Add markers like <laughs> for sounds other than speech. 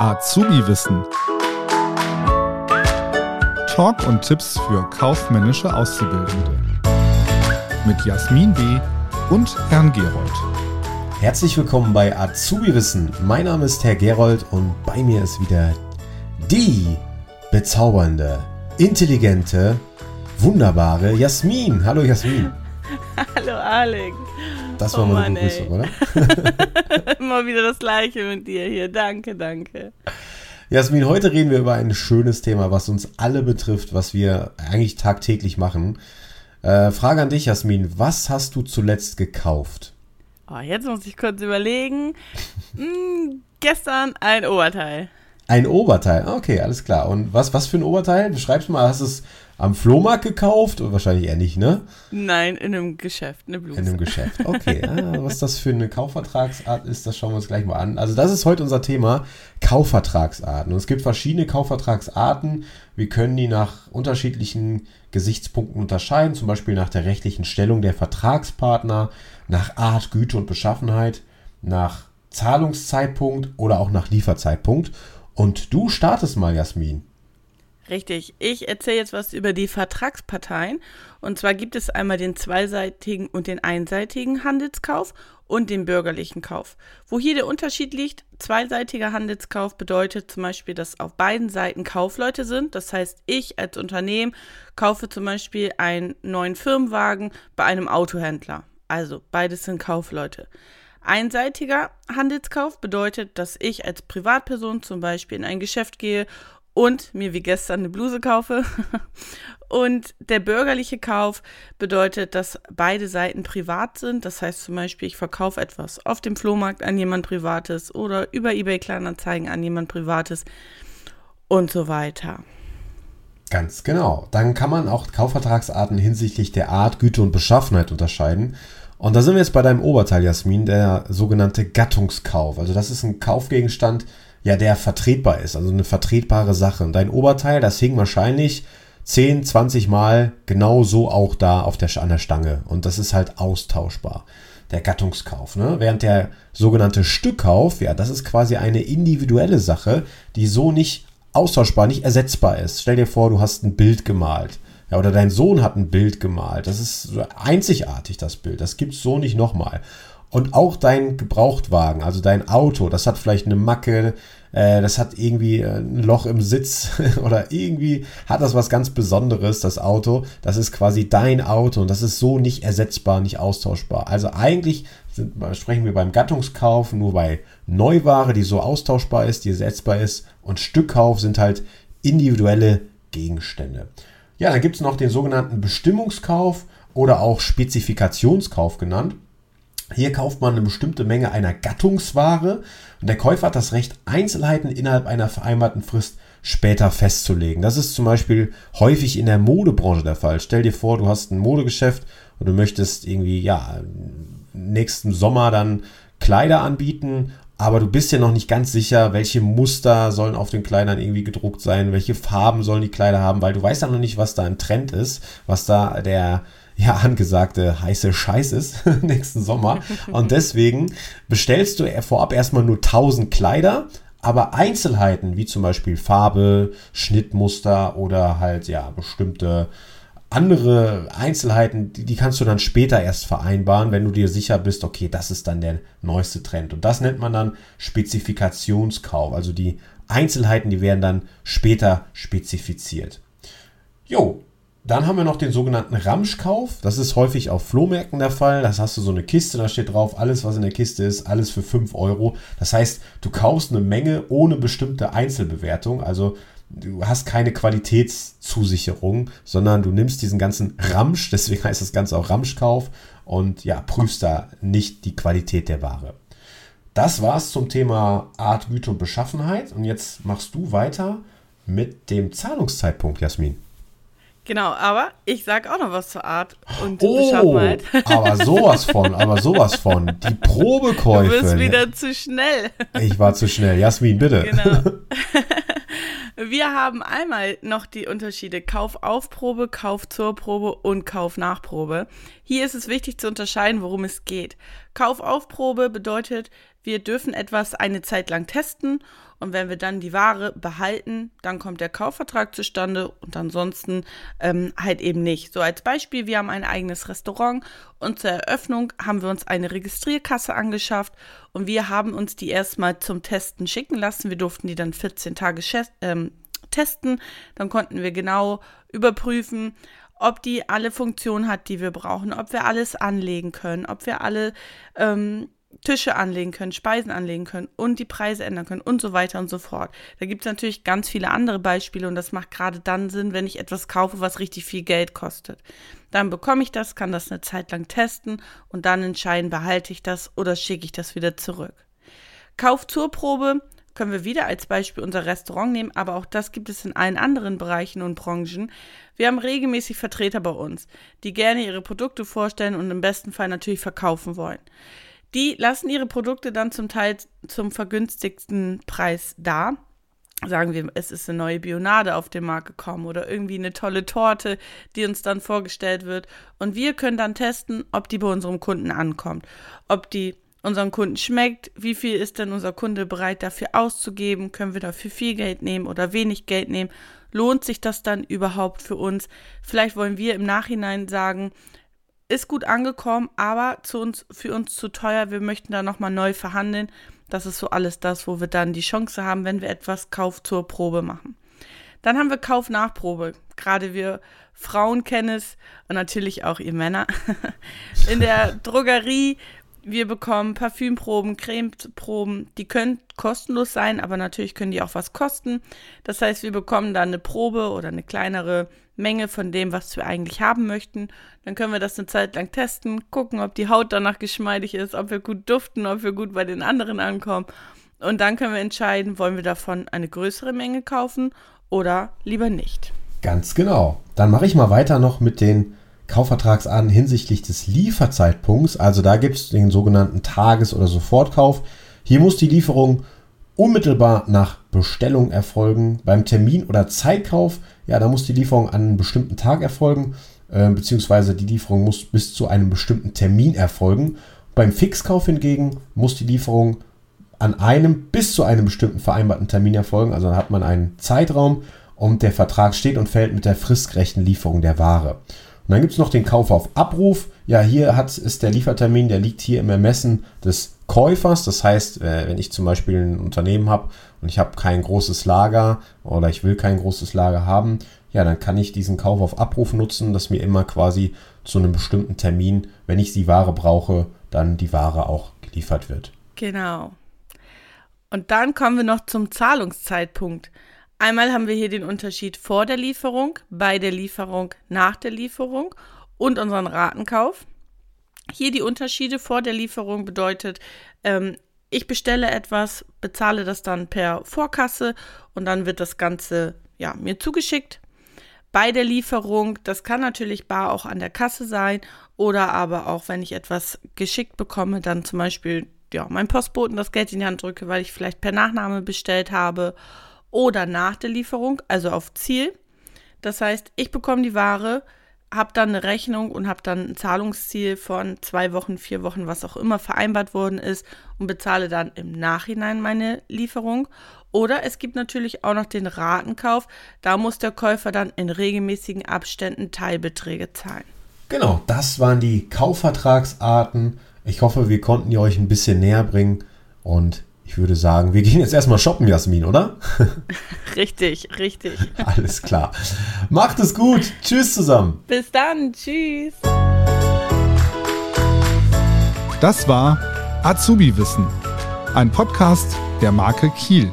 Azubi-Wissen. Talk und Tipps für kaufmännische Auszubildende. Mit Jasmin B. und Herrn Gerold. Herzlich willkommen bei Azubi Wissen. Mein Name ist Herr Gerold und bei mir ist wieder die bezaubernde, intelligente, wunderbare Jasmin. Hallo Jasmin. <laughs> Hallo Alex. Das war oh meine Begrüßung, oder? <laughs> Immer wieder das gleiche mit dir hier. Danke, danke. Jasmin, heute reden wir über ein schönes Thema, was uns alle betrifft, was wir eigentlich tagtäglich machen. Äh, Frage an dich, Jasmin. Was hast du zuletzt gekauft? Oh, jetzt muss ich kurz überlegen. hm, gestern ein Oberteil. Ein Oberteil, okay, alles klar. Und was, was für ein Oberteil? Beschreib's mal, hast du es am Flohmarkt gekauft? Wahrscheinlich eher nicht, ne? Nein, in einem Geschäft, eine Bluse. In einem Geschäft, okay. <laughs> ah, was das für eine Kaufvertragsart ist, das schauen wir uns gleich mal an. Also das ist heute unser Thema, Kaufvertragsarten. Und es gibt verschiedene Kaufvertragsarten. Wir können die nach unterschiedlichen Gesichtspunkten unterscheiden, zum Beispiel nach der rechtlichen Stellung der Vertragspartner, nach Art, Güte und Beschaffenheit, nach Zahlungszeitpunkt oder auch nach Lieferzeitpunkt. Und du startest mal, Jasmin. Richtig. Ich erzähle jetzt was über die Vertragsparteien. Und zwar gibt es einmal den zweiseitigen und den einseitigen Handelskauf und den bürgerlichen Kauf. Wo hier der Unterschied liegt, zweiseitiger Handelskauf bedeutet zum Beispiel, dass auf beiden Seiten Kaufleute sind. Das heißt, ich als Unternehmen kaufe zum Beispiel einen neuen Firmenwagen bei einem Autohändler. Also beides sind Kaufleute. Einseitiger Handelskauf bedeutet, dass ich als Privatperson zum Beispiel in ein Geschäft gehe und mir wie gestern eine Bluse kaufe. <laughs> und der bürgerliche Kauf bedeutet, dass beide Seiten privat sind. Das heißt zum Beispiel, ich verkaufe etwas auf dem Flohmarkt an jemand Privates oder über eBay Kleinanzeigen an jemand Privates und so weiter. Ganz genau. Dann kann man auch Kaufvertragsarten hinsichtlich der Art, Güte und Beschaffenheit unterscheiden. Und da sind wir jetzt bei deinem Oberteil, Jasmin, der sogenannte Gattungskauf. Also das ist ein Kaufgegenstand, ja, der vertretbar ist, also eine vertretbare Sache. Und dein Oberteil, das hing wahrscheinlich 10, 20 Mal genau so auch da auf der, an der Stange. Und das ist halt austauschbar. Der Gattungskauf. Ne? Während der sogenannte Stückkauf, ja, das ist quasi eine individuelle Sache, die so nicht austauschbar, nicht ersetzbar ist. Stell dir vor, du hast ein Bild gemalt ja, oder dein Sohn hat ein Bild gemalt. Das ist einzigartig, das Bild. Das gibt es so nicht nochmal. Und auch dein Gebrauchtwagen, also dein Auto, das hat vielleicht eine Macke, äh, das hat irgendwie äh, ein Loch im Sitz <laughs> oder irgendwie hat das was ganz Besonderes, das Auto. Das ist quasi dein Auto und das ist so nicht ersetzbar, nicht austauschbar. Also eigentlich sind, sprechen wir beim Gattungskauf nur bei Neuware, die so austauschbar ist, die ersetzbar ist. Und Stückkauf sind halt individuelle Gegenstände. Ja, dann gibt es noch den sogenannten Bestimmungskauf oder auch Spezifikationskauf genannt. Hier kauft man eine bestimmte Menge einer Gattungsware und der Käufer hat das Recht, Einzelheiten innerhalb einer vereinbarten Frist später festzulegen. Das ist zum Beispiel häufig in der Modebranche der Fall. Stell dir vor, du hast ein Modegeschäft und du möchtest irgendwie, ja, nächsten Sommer dann Kleider anbieten aber du bist ja noch nicht ganz sicher, welche Muster sollen auf den Kleidern irgendwie gedruckt sein, welche Farben sollen die Kleider haben, weil du weißt ja noch nicht, was da ein Trend ist, was da der ja angesagte heiße Scheiß ist <laughs> nächsten Sommer. Und <laughs> deswegen bestellst du vorab erstmal nur 1000 Kleider, aber Einzelheiten wie zum Beispiel Farbe, Schnittmuster oder halt ja bestimmte andere Einzelheiten, die, die, kannst du dann später erst vereinbaren, wenn du dir sicher bist, okay, das ist dann der neueste Trend. Und das nennt man dann Spezifikationskauf. Also die Einzelheiten, die werden dann später spezifiziert. Jo, dann haben wir noch den sogenannten Ramschkauf. Das ist häufig auf Flohmärkten der Fall. Das hast du so eine Kiste, da steht drauf, alles was in der Kiste ist, alles für 5 Euro. Das heißt, du kaufst eine Menge ohne bestimmte Einzelbewertung. Also du hast keine Qualitätszusicherung, sondern du nimmst diesen ganzen Ramsch, deswegen heißt das Ganze auch Ramschkauf und ja, prüfst da nicht die Qualität der Ware. Das war's zum Thema Art, Güte und Beschaffenheit. Und jetzt machst du weiter mit dem Zahlungszeitpunkt, Jasmin. Genau, aber ich sag auch noch was zur Art und oh, Beschaffenheit. Aber sowas von, <laughs> aber sowas von. Die Probekäufe. Du bist wieder zu schnell. Ich war zu schnell. Jasmin, bitte. Genau. <laughs> Wir haben einmal noch die Unterschiede Kauf auf Probe, Kauf zur Probe und Kauf nach Probe. Hier ist es wichtig zu unterscheiden, worum es geht. Kaufaufprobe bedeutet, wir dürfen etwas eine Zeit lang testen und wenn wir dann die Ware behalten, dann kommt der Kaufvertrag zustande und ansonsten ähm, halt eben nicht. So als Beispiel, wir haben ein eigenes Restaurant und zur Eröffnung haben wir uns eine Registrierkasse angeschafft und wir haben uns die erstmal zum Testen schicken lassen. Wir durften die dann 14 Tage ähm, testen. Dann konnten wir genau überprüfen, ob die alle Funktionen hat, die wir brauchen, ob wir alles anlegen können, ob wir alle ähm, Tische anlegen können, Speisen anlegen können und die Preise ändern können und so weiter und so fort. Da gibt es natürlich ganz viele andere Beispiele und das macht gerade dann Sinn, wenn ich etwas kaufe, was richtig viel Geld kostet. Dann bekomme ich das, kann das eine Zeit lang testen und dann entscheiden, behalte ich das oder schicke ich das wieder zurück. Kauf zur Probe können wir wieder als Beispiel unser Restaurant nehmen, aber auch das gibt es in allen anderen Bereichen und Branchen. Wir haben regelmäßig Vertreter bei uns, die gerne ihre Produkte vorstellen und im besten Fall natürlich verkaufen wollen. Die lassen ihre Produkte dann zum Teil zum vergünstigsten Preis da. Sagen wir, es ist eine neue Bionade auf den Markt gekommen oder irgendwie eine tolle Torte, die uns dann vorgestellt wird. Und wir können dann testen, ob die bei unserem Kunden ankommt, ob die unseren Kunden schmeckt, wie viel ist denn unser Kunde bereit dafür auszugeben, können wir dafür viel Geld nehmen oder wenig Geld nehmen, lohnt sich das dann überhaupt für uns? Vielleicht wollen wir im Nachhinein sagen, ist gut angekommen, aber zu uns, für uns zu teuer, wir möchten da nochmal neu verhandeln. Das ist so alles das, wo wir dann die Chance haben, wenn wir etwas Kauf zur Probe machen. Dann haben wir Kauf-Nachprobe. Gerade wir Frauen kennen es und natürlich auch ihr Männer. <laughs> In der Drogerie wir bekommen Parfümproben, Cremeproben, die können kostenlos sein, aber natürlich können die auch was kosten. Das heißt, wir bekommen dann eine Probe oder eine kleinere Menge von dem, was wir eigentlich haben möchten. Dann können wir das eine Zeit lang testen, gucken, ob die Haut danach geschmeidig ist, ob wir gut duften, ob wir gut bei den anderen ankommen. Und dann können wir entscheiden, wollen wir davon eine größere Menge kaufen oder lieber nicht. Ganz genau. Dann mache ich mal weiter noch mit den Kaufvertragsarten hinsichtlich des Lieferzeitpunkts. Also da gibt es den sogenannten Tages- oder Sofortkauf. Hier muss die Lieferung unmittelbar nach Bestellung erfolgen. Beim Termin- oder Zeitkauf, ja, da muss die Lieferung an einem bestimmten Tag erfolgen, äh, beziehungsweise die Lieferung muss bis zu einem bestimmten Termin erfolgen. Beim Fixkauf hingegen muss die Lieferung an einem bis zu einem bestimmten vereinbarten Termin erfolgen. Also dann hat man einen Zeitraum und der Vertrag steht und fällt mit der fristgerechten Lieferung der Ware. Dann gibt es noch den Kauf auf Abruf. Ja, hier hat, ist der Liefertermin, der liegt hier im Ermessen des Käufers. Das heißt, äh, wenn ich zum Beispiel ein Unternehmen habe und ich habe kein großes Lager oder ich will kein großes Lager haben, ja, dann kann ich diesen Kauf auf Abruf nutzen, dass mir immer quasi zu einem bestimmten Termin, wenn ich die Ware brauche, dann die Ware auch geliefert wird. Genau. Und dann kommen wir noch zum Zahlungszeitpunkt. Einmal haben wir hier den Unterschied vor der Lieferung, bei der Lieferung, nach der Lieferung und unseren Ratenkauf. Hier die Unterschiede vor der Lieferung bedeutet, ähm, ich bestelle etwas, bezahle das dann per Vorkasse und dann wird das Ganze ja, mir zugeschickt. Bei der Lieferung, das kann natürlich bar auch an der Kasse sein oder aber auch, wenn ich etwas geschickt bekomme, dann zum Beispiel ja, mein Postboten das Geld in die Hand drücke, weil ich vielleicht per Nachname bestellt habe oder nach der Lieferung, also auf Ziel. Das heißt, ich bekomme die Ware, habe dann eine Rechnung und habe dann ein Zahlungsziel von zwei Wochen, vier Wochen, was auch immer vereinbart worden ist und bezahle dann im Nachhinein meine Lieferung. Oder es gibt natürlich auch noch den Ratenkauf. Da muss der Käufer dann in regelmäßigen Abständen Teilbeträge zahlen. Genau, das waren die Kaufvertragsarten. Ich hoffe, wir konnten die euch ein bisschen näher bringen und ich würde sagen, wir gehen jetzt erstmal shoppen, Jasmin, oder? <laughs> Richtig, richtig. Alles klar. Macht es gut. Tschüss zusammen. Bis dann. Tschüss. Das war Azubi Wissen, ein Podcast der Marke Kiel.